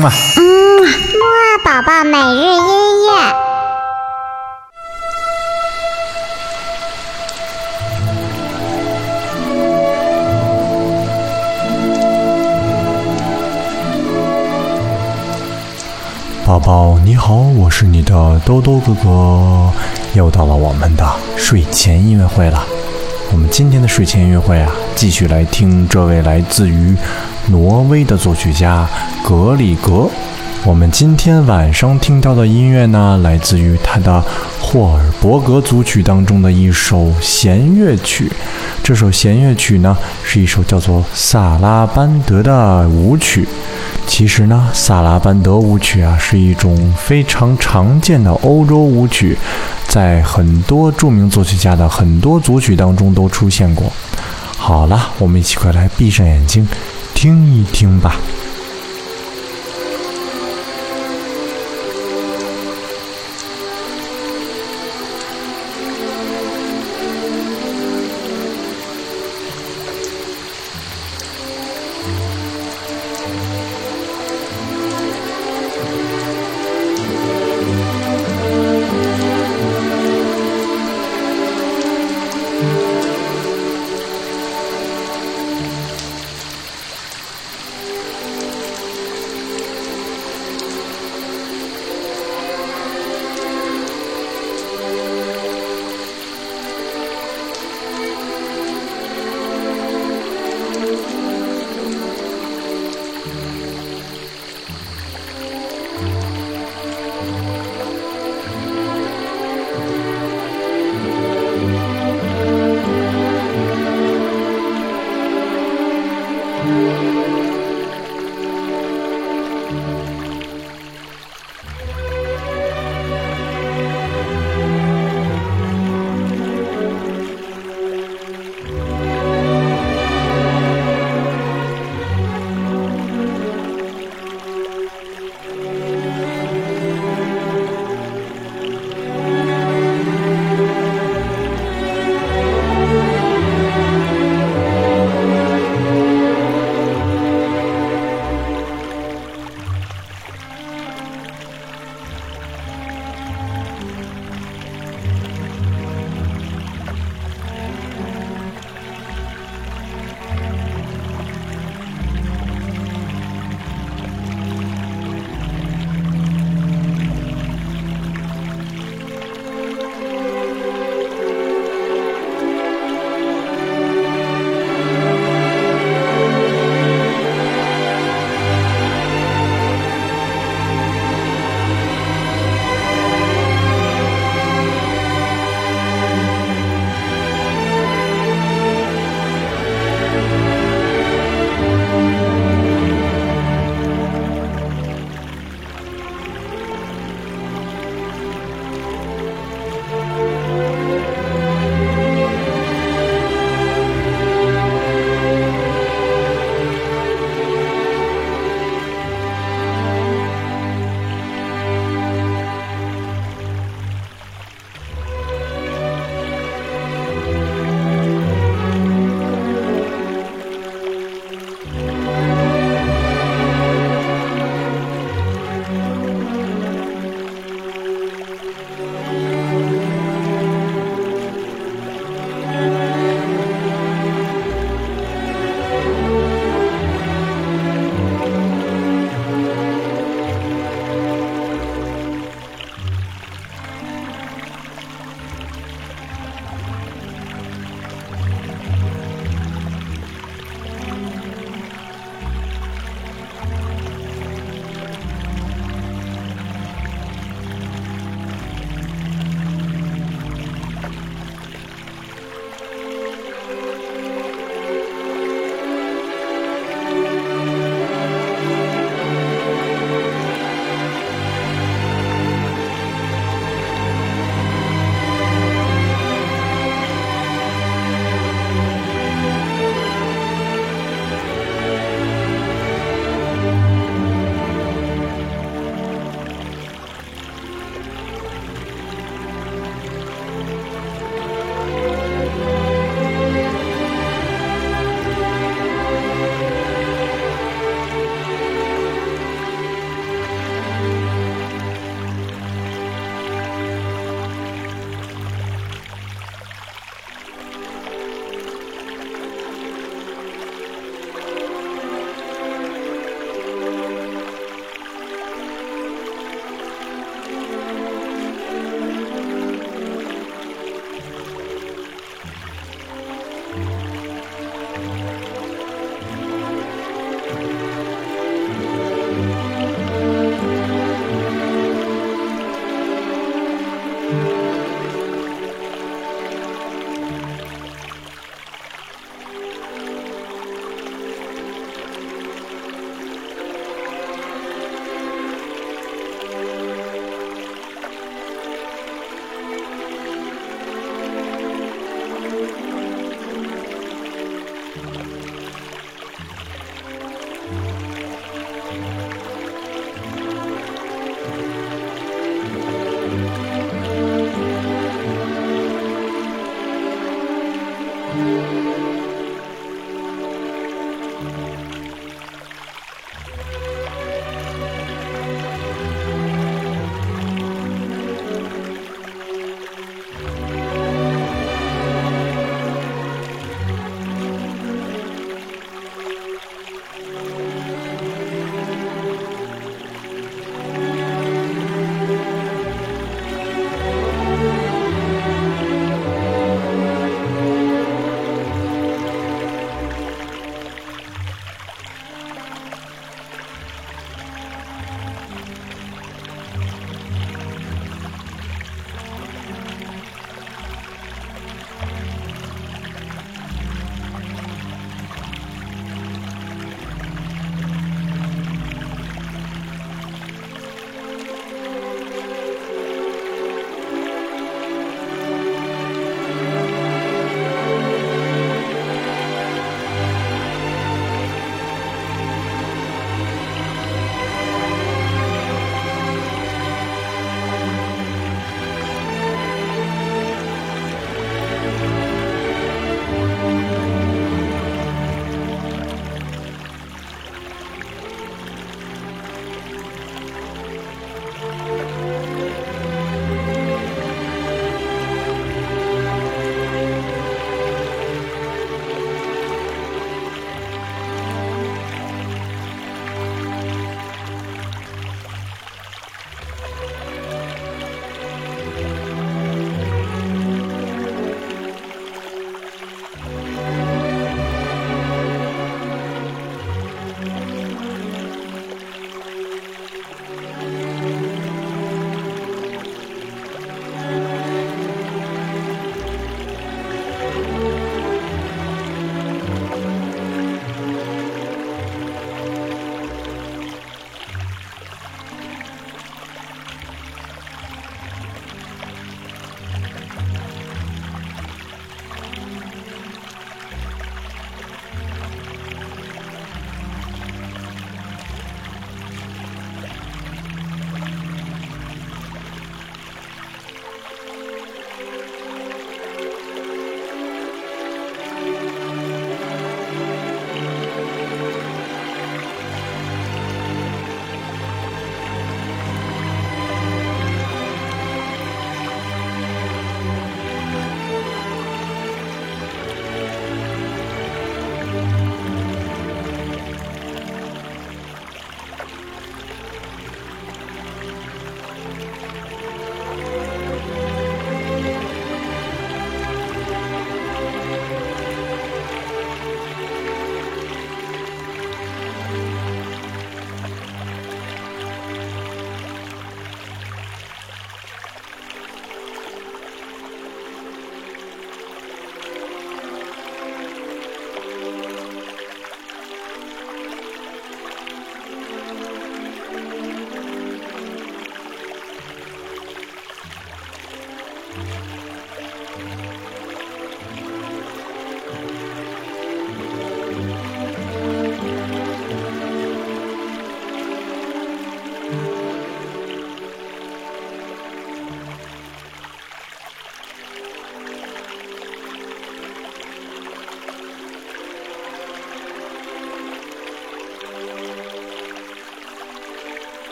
嗯啊，木二宝宝每日音乐。宝宝你好，我是你的兜兜哥哥，又到了我们的睡前音乐会了。我们今天的睡前音乐会啊，继续来听这位来自于挪威的作曲家格里格。我们今天晚上听到的音乐呢，来自于他的霍尔伯格组曲当中的一首弦乐曲。这首弦乐曲呢，是一首叫做《萨拉班德》的舞曲。其实呢，萨拉班德舞曲啊，是一种非常常见的欧洲舞曲，在很多著名作曲家的很多组曲当中都出现过。好了，我们一起快来闭上眼睛，听一听吧。